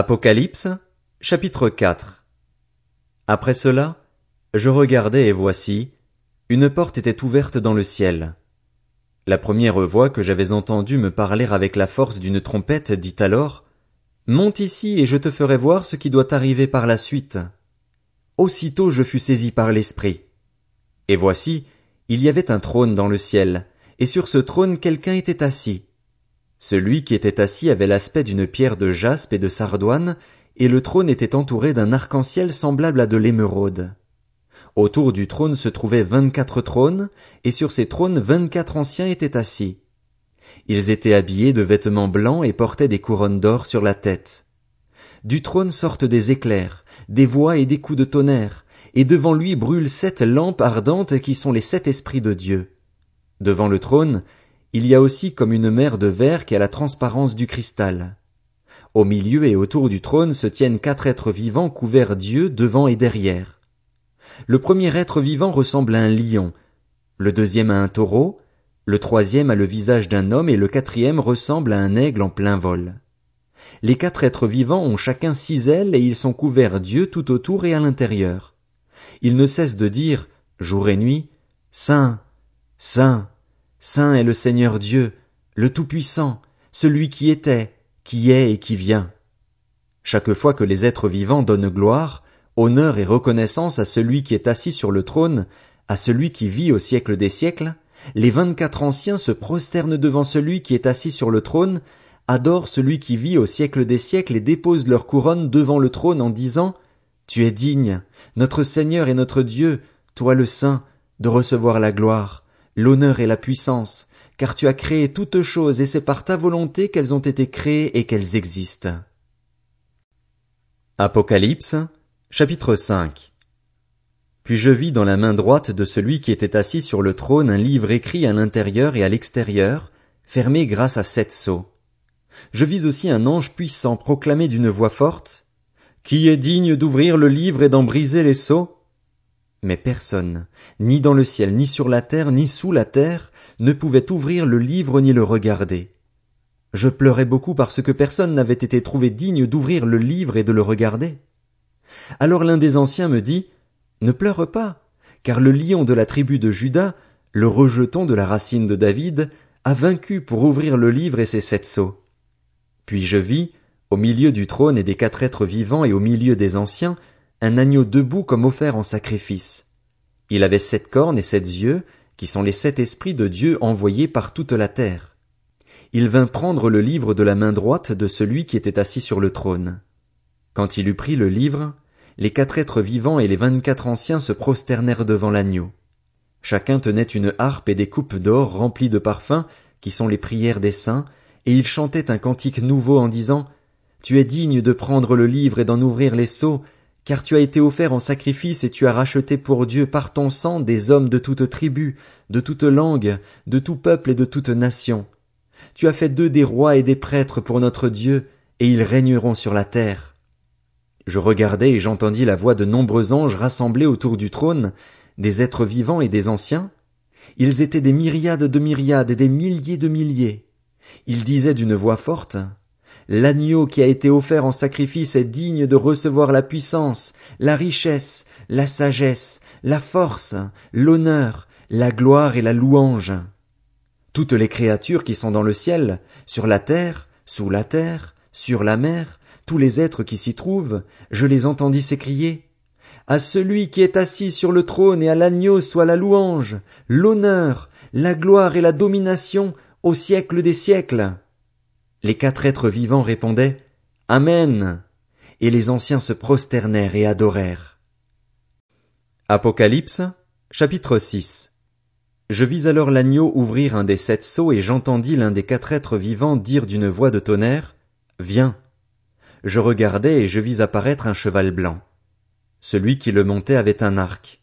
Apocalypse, chapitre 4 Après cela, je regardai et voici, une porte était ouverte dans le ciel. La première voix que j'avais entendue me parler avec la force d'une trompette dit alors, Monte ici et je te ferai voir ce qui doit arriver par la suite. Aussitôt je fus saisi par l'esprit. Et voici, il y avait un trône dans le ciel, et sur ce trône quelqu'un était assis. Celui qui était assis avait l'aspect d'une pierre de jaspe et de sardoine, et le trône était entouré d'un arc-en-ciel semblable à de l'émeraude. Autour du trône se trouvaient vingt-quatre trônes, et sur ces trônes vingt-quatre anciens étaient assis. Ils étaient habillés de vêtements blancs et portaient des couronnes d'or sur la tête. Du trône sortent des éclairs, des voix et des coups de tonnerre, et devant lui brûlent sept lampes ardentes qui sont les sept esprits de Dieu. Devant le trône, il y a aussi comme une mer de verre qui a la transparence du cristal. Au milieu et autour du trône se tiennent quatre êtres vivants couverts d'yeux devant et derrière. Le premier être vivant ressemble à un lion, le deuxième à un taureau, le troisième a le visage d'un homme et le quatrième ressemble à un aigle en plein vol. Les quatre êtres vivants ont chacun six ailes et ils sont couverts d'yeux tout autour et à l'intérieur. Ils ne cessent de dire, jour et nuit, Saint, Saint, Saint est le Seigneur Dieu, le Tout-Puissant, celui qui était, qui est et qui vient. Chaque fois que les êtres vivants donnent gloire, honneur et reconnaissance à celui qui est assis sur le trône, à celui qui vit au siècle des siècles, les vingt-quatre anciens se prosternent devant celui qui est assis sur le trône, adorent celui qui vit au siècle des siècles et déposent leur couronne devant le trône en disant Tu es digne, notre Seigneur et notre Dieu, toi le Saint, de recevoir la gloire, l'honneur et la puissance, car tu as créé toutes choses et c'est par ta volonté qu'elles ont été créées et qu'elles existent. Apocalypse, chapitre 5 Puis je vis dans la main droite de celui qui était assis sur le trône un livre écrit à l'intérieur et à l'extérieur, fermé grâce à sept sceaux. Je vis aussi un ange puissant proclamer d'une voix forte, Qui est digne d'ouvrir le livre et d'en briser les sceaux? Mais personne, ni dans le ciel, ni sur la terre, ni sous la terre, ne pouvait ouvrir le livre ni le regarder. Je pleurais beaucoup parce que personne n'avait été trouvé digne d'ouvrir le livre et de le regarder. Alors l'un des anciens me dit, Ne pleure pas, car le lion de la tribu de Judas, le rejeton de la racine de David, a vaincu pour ouvrir le livre et ses sept sceaux. Puis je vis, au milieu du trône et des quatre êtres vivants et au milieu des anciens, un agneau debout comme offert en sacrifice. Il avait sept cornes et sept yeux, qui sont les sept esprits de Dieu envoyés par toute la terre. Il vint prendre le livre de la main droite de celui qui était assis sur le trône. Quand il eut pris le livre, les quatre êtres vivants et les vingt-quatre anciens se prosternèrent devant l'agneau. Chacun tenait une harpe et des coupes d'or remplies de parfums, qui sont les prières des saints, et ils chantaient un cantique nouveau en disant, Tu es digne de prendre le livre et d'en ouvrir les sceaux, car tu as été offert en sacrifice et tu as racheté pour Dieu par ton sang des hommes de toute tribu, de toute langue, de tout peuple et de toute nation. Tu as fait d'eux des rois et des prêtres pour notre Dieu, et ils régneront sur la terre. Je regardai et j'entendis la voix de nombreux anges rassemblés autour du trône, des êtres vivants et des anciens. Ils étaient des myriades de myriades et des milliers de milliers. Ils disaient d'une voix forte, L'agneau qui a été offert en sacrifice est digne de recevoir la puissance, la richesse, la sagesse, la force, l'honneur, la gloire et la louange. Toutes les créatures qui sont dans le ciel, sur la terre, sous la terre, sur la mer, tous les êtres qui s'y trouvent, je les entendis s'écrier. À celui qui est assis sur le trône et à l'agneau soit la louange, l'honneur, la gloire et la domination au siècle des siècles. Les quatre êtres vivants répondaient Amen. Et les anciens se prosternèrent et adorèrent. Apocalypse, chapitre 6 Je vis alors l'agneau ouvrir un des sept sceaux et j'entendis l'un des quatre êtres vivants dire d'une voix de tonnerre, Viens. Je regardai et je vis apparaître un cheval blanc. Celui qui le montait avait un arc.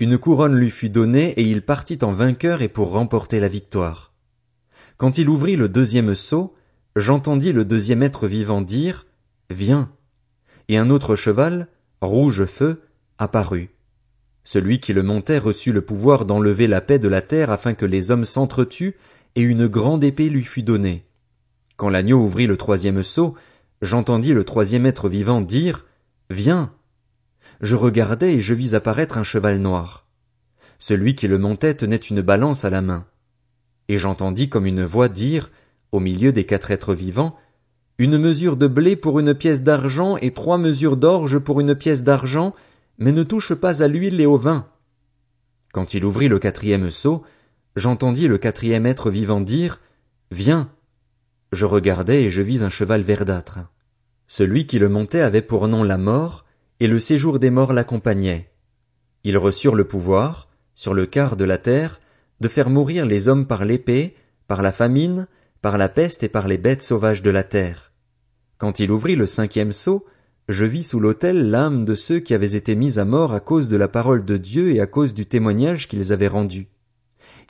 Une couronne lui fut donnée et il partit en vainqueur et pour remporter la victoire. Quand il ouvrit le deuxième sceau, j'entendis le deuxième être vivant dire Viens. Et un autre cheval, rouge feu, apparut. Celui qui le montait reçut le pouvoir d'enlever la paix de la terre afin que les hommes s'entretuent, et une grande épée lui fut donnée. Quand l'agneau ouvrit le troisième seau, j'entendis le troisième être vivant dire, Viens. Je regardai et je vis apparaître un cheval noir. Celui qui le montait tenait une balance à la main. Et j'entendis comme une voix dire, au milieu des quatre êtres vivants, une mesure de blé pour une pièce d'argent et trois mesures d'orge pour une pièce d'argent, mais ne touche pas à l'huile et au vin. Quand il ouvrit le quatrième seau, j'entendis le quatrième être vivant dire, Viens. Je regardai et je vis un cheval verdâtre. Celui qui le montait avait pour nom la mort, et le séjour des morts l'accompagnait. Ils reçurent le pouvoir, sur le quart de la terre, de faire mourir les hommes par l'épée, par la famine, par la peste et par les bêtes sauvages de la terre. Quand il ouvrit le cinquième sceau, je vis sous l'autel l'âme de ceux qui avaient été mis à mort à cause de la parole de Dieu et à cause du témoignage qu'ils avaient rendu.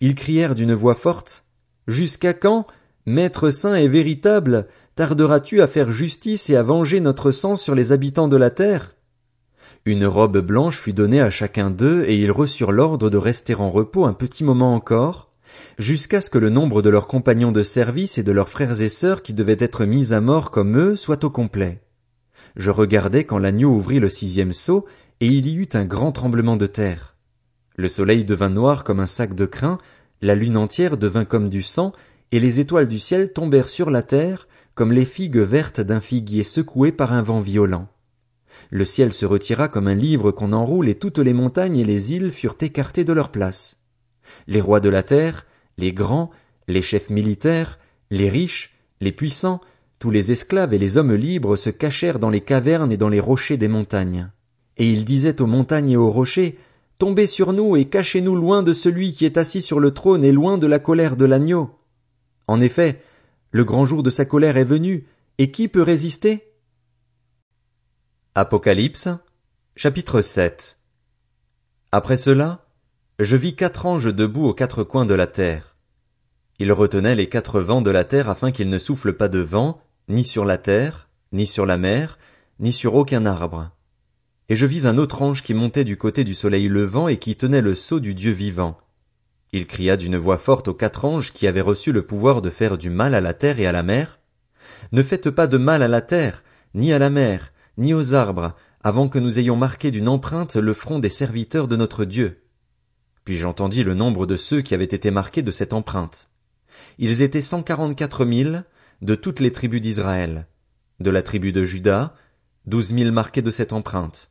Ils crièrent d'une voix forte. Jusqu'à quand, Maître saint et véritable, tarderas tu à faire justice et à venger notre sang sur les habitants de la terre? Une robe blanche fut donnée à chacun d'eux, et ils reçurent l'ordre de rester en repos un petit moment encore, jusqu'à ce que le nombre de leurs compagnons de service et de leurs frères et sœurs qui devaient être mis à mort comme eux soit au complet. Je regardai quand l'agneau ouvrit le sixième seau, et il y eut un grand tremblement de terre. Le soleil devint noir comme un sac de crin, la lune entière devint comme du sang, et les étoiles du ciel tombèrent sur la terre, comme les figues vertes d'un figuier secoué par un vent violent. Le ciel se retira comme un livre qu'on enroule et toutes les montagnes et les îles furent écartées de leur place. Les rois de la terre, les grands, les chefs militaires, les riches, les puissants, tous les esclaves et les hommes libres se cachèrent dans les cavernes et dans les rochers des montagnes. Et ils disaient aux montagnes et aux rochers, Tombez sur nous et cachez-nous loin de celui qui est assis sur le trône et loin de la colère de l'agneau. En effet, le grand jour de sa colère est venu, et qui peut résister? Apocalypse, chapitre 7 Après cela, je vis quatre anges debout aux quatre coins de la terre. Ils retenaient les quatre vents de la terre afin qu'il ne souffle pas de vent, ni sur la terre, ni sur la mer, ni sur aucun arbre. Et je vis un autre ange qui montait du côté du soleil levant et qui tenait le sceau du Dieu vivant. Il cria d'une voix forte aux quatre anges qui avaient reçu le pouvoir de faire du mal à la terre et à la mer. Ne faites pas de mal à la terre, ni à la mer, ni aux arbres, avant que nous ayons marqué d'une empreinte le front des serviteurs de notre Dieu. Puis j'entendis le nombre de ceux qui avaient été marqués de cette empreinte. Ils étaient cent quarante-quatre mille de toutes les tribus d'Israël. De la tribu de Juda, douze mille marqués de cette empreinte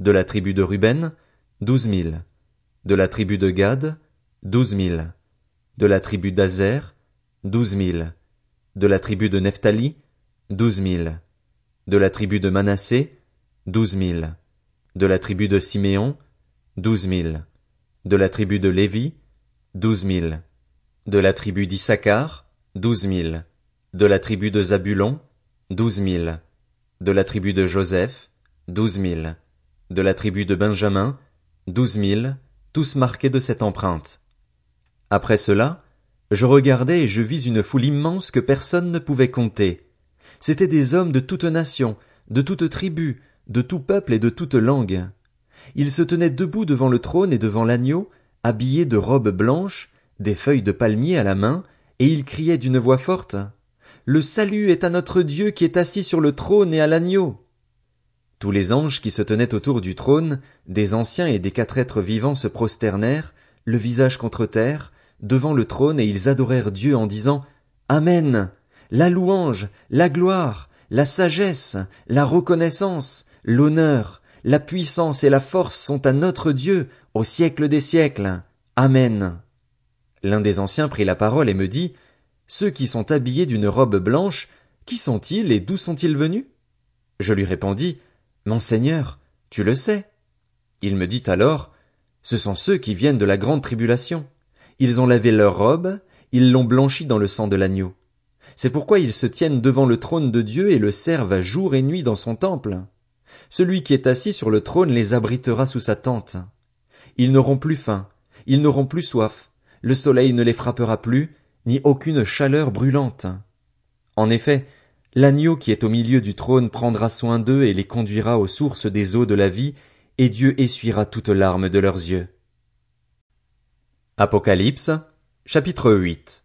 de la tribu de Ruben, douze mille. De la tribu de Gad, douze mille. De la tribu d'Azer, douze mille. De la tribu de Nephtali, douze mille. De la tribu de Manassé, douze mille. De la tribu de Siméon, douze mille. De la tribu de Lévi, douze mille. De la tribu d'Issachar, douze mille. De la tribu de Zabulon, douze mille. De la tribu de Joseph, douze mille de la tribu de Benjamin, douze mille, tous marqués de cette empreinte. Après cela, je regardai et je vis une foule immense que personne ne pouvait compter. C'étaient des hommes de toute nation, de toute tribu, de tout peuple et de toute langue. Ils se tenaient debout devant le trône et devant l'agneau, habillés de robes blanches, des feuilles de palmier à la main, et ils criaient d'une voix forte. Le salut est à notre Dieu qui est assis sur le trône et à l'agneau. Tous les anges qui se tenaient autour du trône, des anciens et des quatre êtres vivants se prosternèrent, le visage contre terre, devant le trône et ils adorèrent Dieu en disant Amen. La louange, la gloire, la sagesse, la reconnaissance, l'honneur, la puissance et la force sont à notre Dieu au siècle des siècles. Amen. L'un des anciens prit la parole et me dit Ceux qui sont habillés d'une robe blanche, qui sont-ils et d'où sont-ils venus? Je lui répondis mon Seigneur, tu le sais. Il me dit alors, Ce sont ceux qui viennent de la grande tribulation. Ils ont lavé leur robe, ils l'ont blanchie dans le sang de l'agneau. C'est pourquoi ils se tiennent devant le trône de Dieu et le servent jour et nuit dans son temple. Celui qui est assis sur le trône les abritera sous sa tente. Ils n'auront plus faim, ils n'auront plus soif, le soleil ne les frappera plus, ni aucune chaleur brûlante. En effet, L'agneau qui est au milieu du trône prendra soin d'eux et les conduira aux sources des eaux de la vie, et Dieu essuiera toutes larmes de leurs yeux. Apocalypse, chapitre 8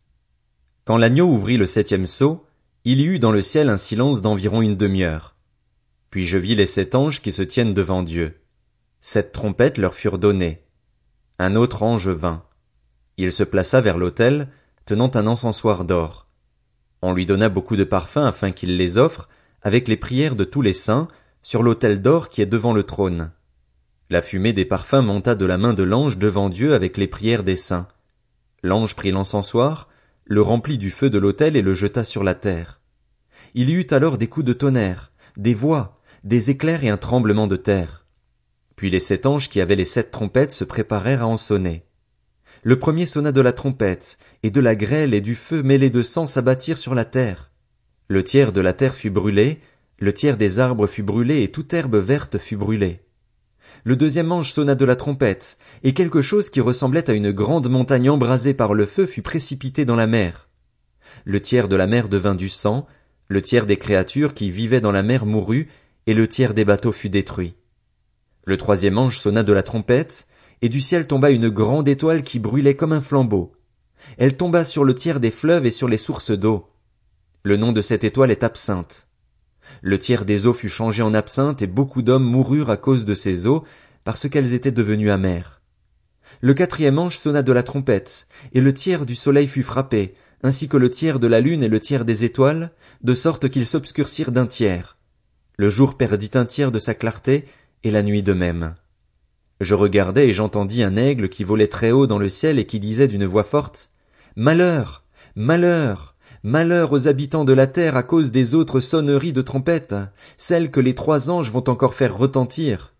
Quand l'agneau ouvrit le septième sceau, Il y eut dans le ciel un silence d'environ une demi-heure. Puis je vis les sept anges qui se tiennent devant Dieu. Sept trompettes leur furent données. Un autre ange vint. Il se plaça vers l'autel, tenant un encensoir d'or. On lui donna beaucoup de parfums afin qu'il les offre, avec les prières de tous les saints, sur l'autel d'or qui est devant le trône. La fumée des parfums monta de la main de l'ange devant Dieu avec les prières des saints. L'ange prit l'encensoir, le remplit du feu de l'autel et le jeta sur la terre. Il y eut alors des coups de tonnerre, des voix, des éclairs et un tremblement de terre. Puis les sept anges qui avaient les sept trompettes se préparèrent à en sonner. Le premier sonna de la trompette, et de la grêle et du feu mêlés de sang s'abattirent sur la terre. Le tiers de la terre fut brûlé, le tiers des arbres fut brûlé et toute herbe verte fut brûlée. Le deuxième ange sonna de la trompette, et quelque chose qui ressemblait à une grande montagne embrasée par le feu fut précipité dans la mer. Le tiers de la mer devint du sang, le tiers des créatures qui vivaient dans la mer mourut, et le tiers des bateaux fut détruit. Le troisième ange sonna de la trompette, et du ciel tomba une grande étoile qui brûlait comme un flambeau. Elle tomba sur le tiers des fleuves et sur les sources d'eau. Le nom de cette étoile est absinthe. Le tiers des eaux fut changé en absinthe et beaucoup d'hommes moururent à cause de ces eaux, parce qu'elles étaient devenues amères. Le quatrième ange sonna de la trompette, et le tiers du soleil fut frappé, ainsi que le tiers de la lune et le tiers des étoiles, de sorte qu'ils s'obscurcirent d'un tiers. Le jour perdit un tiers de sa clarté, et la nuit de même. Je regardai et j'entendis un aigle qui volait très haut dans le ciel et qui disait d'une voix forte. Malheur. Malheur. Malheur aux habitants de la terre à cause des autres sonneries de trompettes, celles que les trois anges vont encore faire retentir.